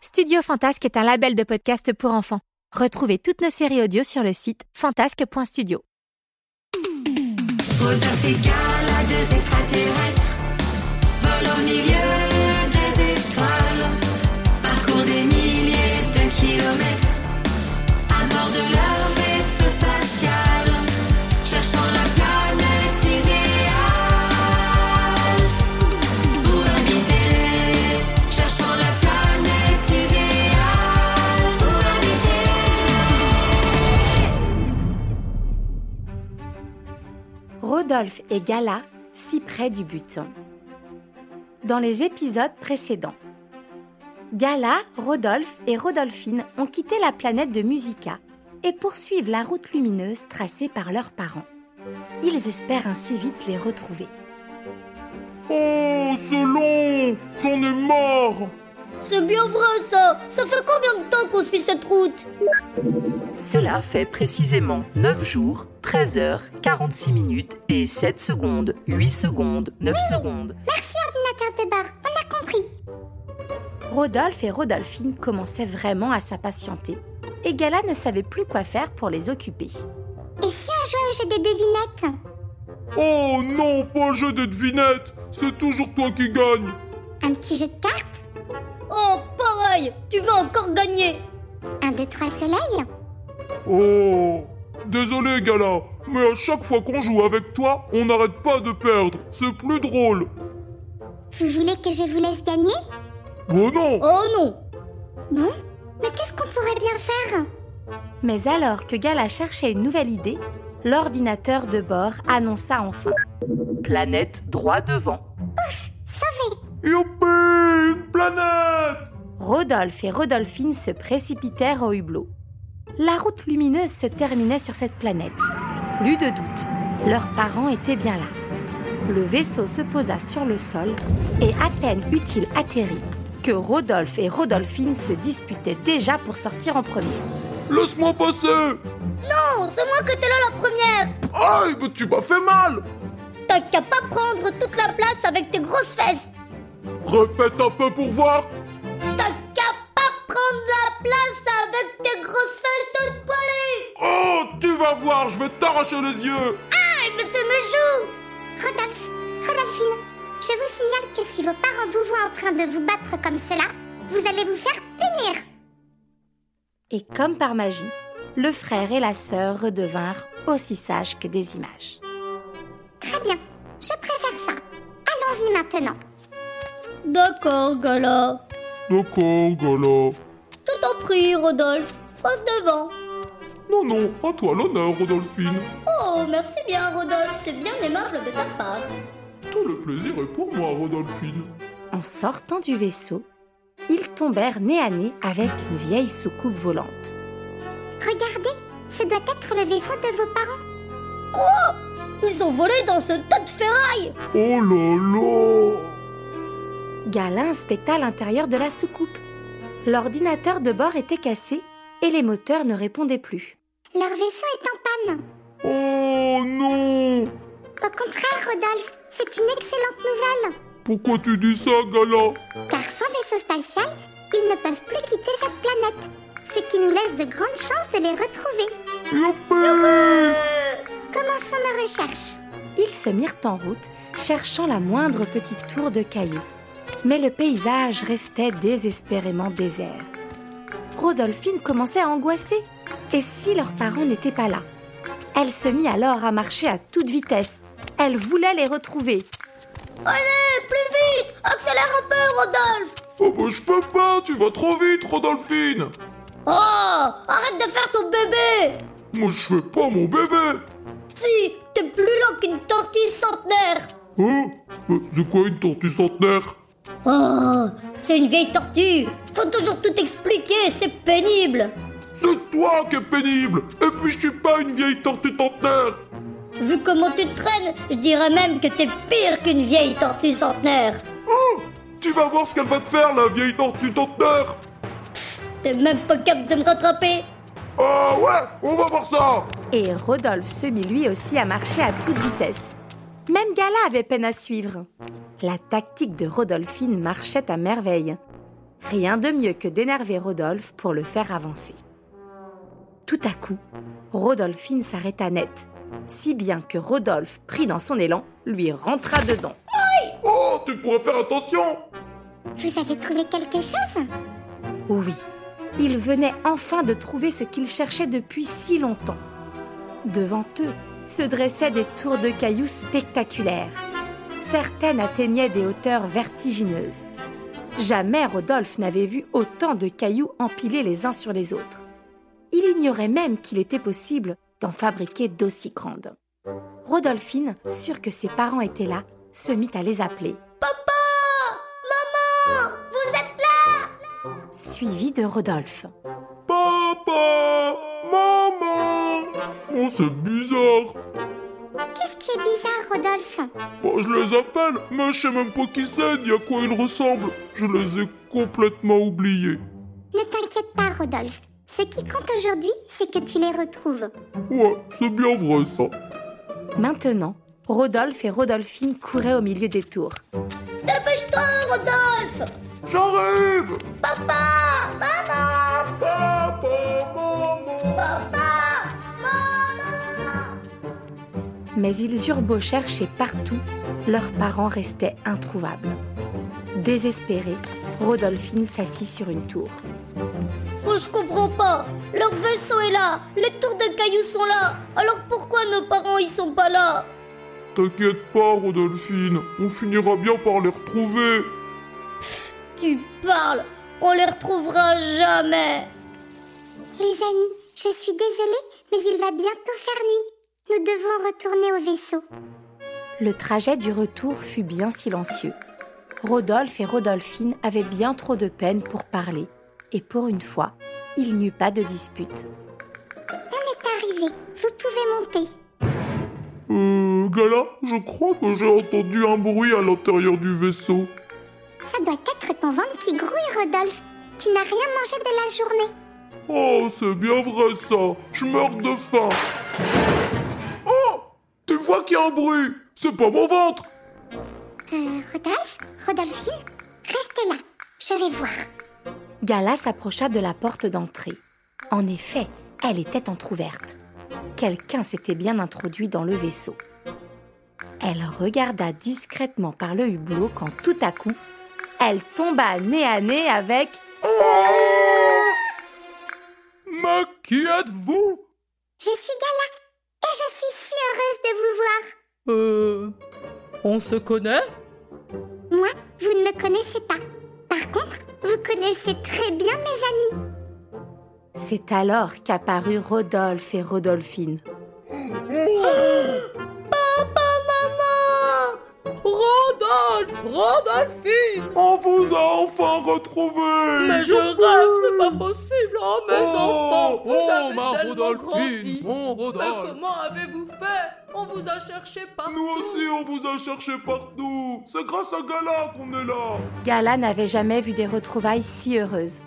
Studio Fantasque est un label de podcast pour enfants. Retrouvez toutes nos séries audio sur le site fantasque.studio. Deux extraterrestres, volent au milieu des étoiles, parcourent des Rodolphe et Gala, si près du but. Dans les épisodes précédents, Gala, Rodolphe et Rodolphine ont quitté la planète de Musica et poursuivent la route lumineuse tracée par leurs parents. Ils espèrent ainsi vite les retrouver. Oh, c'est long J'en ai marre C'est bien vrai ça Ça fait combien de temps qu'on suit cette route Cela fait précisément 9 jours, 13 heures, 46 minutes et 7 secondes, 8 secondes, 9 secondes. Merci ordinateur de bord, on a compris. Rodolphe et Rodolphine commençaient vraiment à s'impatienter et Gala ne savait plus quoi faire pour les occuper. Et si on jouait au jeu des devinettes Oh non, pas le jeu des devinettes C'est toujours toi qui gagne Un petit jeu de cartes Oh, pareil Tu veux encore gagner Un, deux, trois soleils Oh Désolé, Gala, mais à chaque fois qu'on joue avec toi, on n'arrête pas de perdre. C'est plus drôle. Vous voulez que je vous laisse gagner? Oh non Oh non Bon, mais qu'est-ce qu'on pourrait bien faire? Mais alors que Gala cherchait une nouvelle idée, l'ordinateur de bord annonça enfin. Planète droit devant. Sauvé Youpi Une planète Rodolphe et Rodolphine se précipitèrent au hublot. La route lumineuse se terminait sur cette planète. Plus de doute, leurs parents étaient bien là. Le vaisseau se posa sur le sol et à peine eut-il atterri que Rodolphe et Rodolphine se disputaient déjà pour sortir en premier. Laisse-moi passer Non, c'est moi qui étais là la première Aïe, mais tu m'as fait mal T'as qu'à pas prendre toute la place avec tes grosses fesses Répète un peu pour voir tu vas voir, je vais t'arracher les yeux Ah, mais ça me joue Rodolphe, Rodolphine, je vous signale que si vos parents vous voient en train de vous battre comme cela, vous allez vous faire punir Et comme par magie, le frère et la sœur redevinrent aussi sages que des images. Très bien, je préfère ça. Allons-y maintenant. D'accord, Gala. D'accord, Gala. Je t'en prie, Rodolphe. Passe devant. Non, non, à toi l'honneur, Rodolphine. Oh, merci bien, Rodolphe. C'est bien aimable de ta part. Tout le plaisir est pour moi, Rodolphine. En sortant du vaisseau, ils tombèrent nez à nez avec une vieille soucoupe volante. Regardez, ce doit être le vaisseau de vos parents. Quoi? Ils sont volés dans ce tas de ferraille Oh là là Gala inspecta l'intérieur de la soucoupe. L'ordinateur de bord était cassé et les moteurs ne répondaient plus. Leur vaisseau est en panne. Oh non Au contraire, Rodolphe, c'est une excellente nouvelle. Pourquoi tu dis ça, Gala? Car sans vaisseau spatial, ils ne peuvent plus quitter cette planète. Ce qui nous laisse de grandes chances de les retrouver. Youpi Commençons nos recherches. Ils se mirent en route, cherchant la moindre petite tour de cailloux. Mais le paysage restait désespérément désert. Rodolphine commençait à angoisser. Et si leurs parents n'étaient pas là? Elle se mit alors à marcher à toute vitesse. Elle voulait les retrouver. Allez, plus vite! Accélère un peu, Rodolphe! Oh bah je peux pas, tu vas trop vite, Rodolphine! Oh Arrête de faire ton bébé! Moi je fais pas mon bébé! Si, t'es plus lent qu'une tortue centenaire! Hein? Mais C'est quoi une tortue centenaire? Oh, c'est une vieille tortue! Faut toujours tout expliquer, c'est pénible C'est toi qui es pénible Et puis je suis pas une vieille tortue centenaire Vu comment tu traînes, je dirais même que t'es pire qu'une vieille tortue centenaire Oh Tu vas voir ce qu'elle va te faire, la vieille tortue centenaire T'es même pas capable de me rattraper Ah ouais On va voir ça Et Rodolphe se mit lui aussi à marcher à toute vitesse. Même Gala avait peine à suivre. La tactique de Rodolphine marchait à merveille. Rien de mieux que d'énerver Rodolphe pour le faire avancer. Tout à coup, Rodolphine s'arrêta net, si bien que Rodolphe, pris dans son élan, lui rentra dedans. Oh Tu pourrais faire attention Vous avez trouvé quelque chose? Oui, il venait enfin de trouver ce qu'il cherchait depuis si longtemps. Devant eux se dressaient des tours de cailloux spectaculaires. Certaines atteignaient des hauteurs vertigineuses. Jamais Rodolphe n'avait vu autant de cailloux empilés les uns sur les autres. Il ignorait même qu'il était possible d'en fabriquer d'aussi grandes. Rodolphine, sûre que ses parents étaient là, se mit à les appeler. Maman Vous êtes là Suivi de Rodolphe. Papa Maman Oh, c'est bizarre Qu'est-ce qui est bizarre, Rodolphe? Bon, je les appelle, mais je sais même pas qui c'est, ni à quoi ils ressemblent. Je les ai complètement oubliés. Ne t'inquiète pas, Rodolphe. Ce qui compte aujourd'hui, c'est que tu les retrouves. Ouais, c'est bien vrai ça. Maintenant, Rodolphe et Rodolphine couraient au milieu des tours. Dépêche-toi, Rodolphe J'arrive Papa Maman Papa Maman Papa Maman Mais ils eurent beau chercher partout, leurs parents restaient introuvables. Désespérée, Rodolphine s'assit sur une tour. Je comprends pas Leur vaisseau est là Les tours de cailloux sont là Alors pourquoi nos parents ils sont pas là? T'inquiète pas, Rodolphine, on finira bien par les retrouver. Tu parles On les retrouvera jamais Les amis, je suis désolée, mais il va bientôt faire nuit. Nous devons retourner au vaisseau. Le trajet du retour fut bien silencieux. Rodolphe et Rodolphine avaient bien trop de peine pour parler, et pour une fois, il n'y eut pas de dispute. On est arrivé. Vous pouvez monter. Euh, Gala, je crois que j'ai entendu un bruit à l'intérieur du vaisseau. Ça doit être ton ventre qui grouille, Rodolphe. Tu n'as rien mangé de la journée. Oh, c'est bien vrai ça. Je meurs de faim. Oh Tu vois qu'il y a un bruit C'est pas mon ventre Euh, Rodolphe Rodolphine Restez là. Je vais voir. Gala s'approcha de la porte d'entrée. En effet, elle était entr'ouverte. Quelqu'un s'était bien introduit dans le vaisseau. Elle regarda discrètement par le hublot quand tout à coup, elle tomba nez à nez avec Mais qui êtes-vous? Je suis Gala et je suis si heureuse de vous voir. Euh. On se connaît? Moi, vous ne me connaissez pas. Par contre, vous connaissez très bien mes amis. C'est alors qu'apparurent Rodolphe et Rodolphine. Rodolphe Rodolphine! On vous a enfin retrouvé Mais je rêve, c'est pas possible! Oh, mes Oh, enfants Vous oh, avez ma tellement Rodolphine, grandi! Mon Mais Rodolphe! comment avez-vous On vous a cherché partout Nous aussi, on vous a cherché partout C'est grâce à Gala qu'on est là Gala n'avait jamais vu des retrouvailles si heureuses.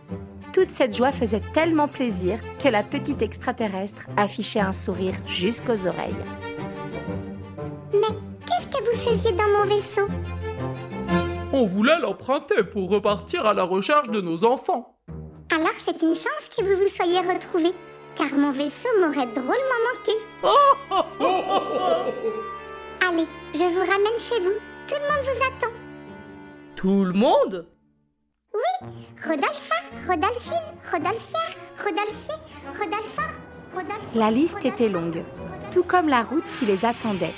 Toute cette joie faisait tellement plaisir que la petite extraterrestre affichait un sourire jusqu'aux oreilles. Mais qu'est-ce que vous faisiez dans mon vaisseau? On voulait l'emprunter pour repartir à la recherche de nos enfants. Alors c'est une chance que vous vous soyez retrouvés, car mon vaisseau m'aurait drôlement manqué. Allez, je vous ramène chez vous. Tout le monde vous attend. Tout le monde? Rodolpha, Rodolphine, Rodolphière, Rodolphier, Rodolpha, Rodolphe. La liste était longue, tout comme la route qui les attendait.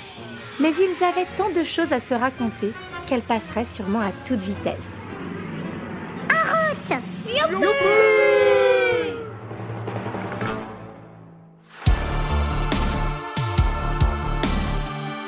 Mais ils avaient tant de choses à se raconter qu'elle passerait sûrement à toute vitesse.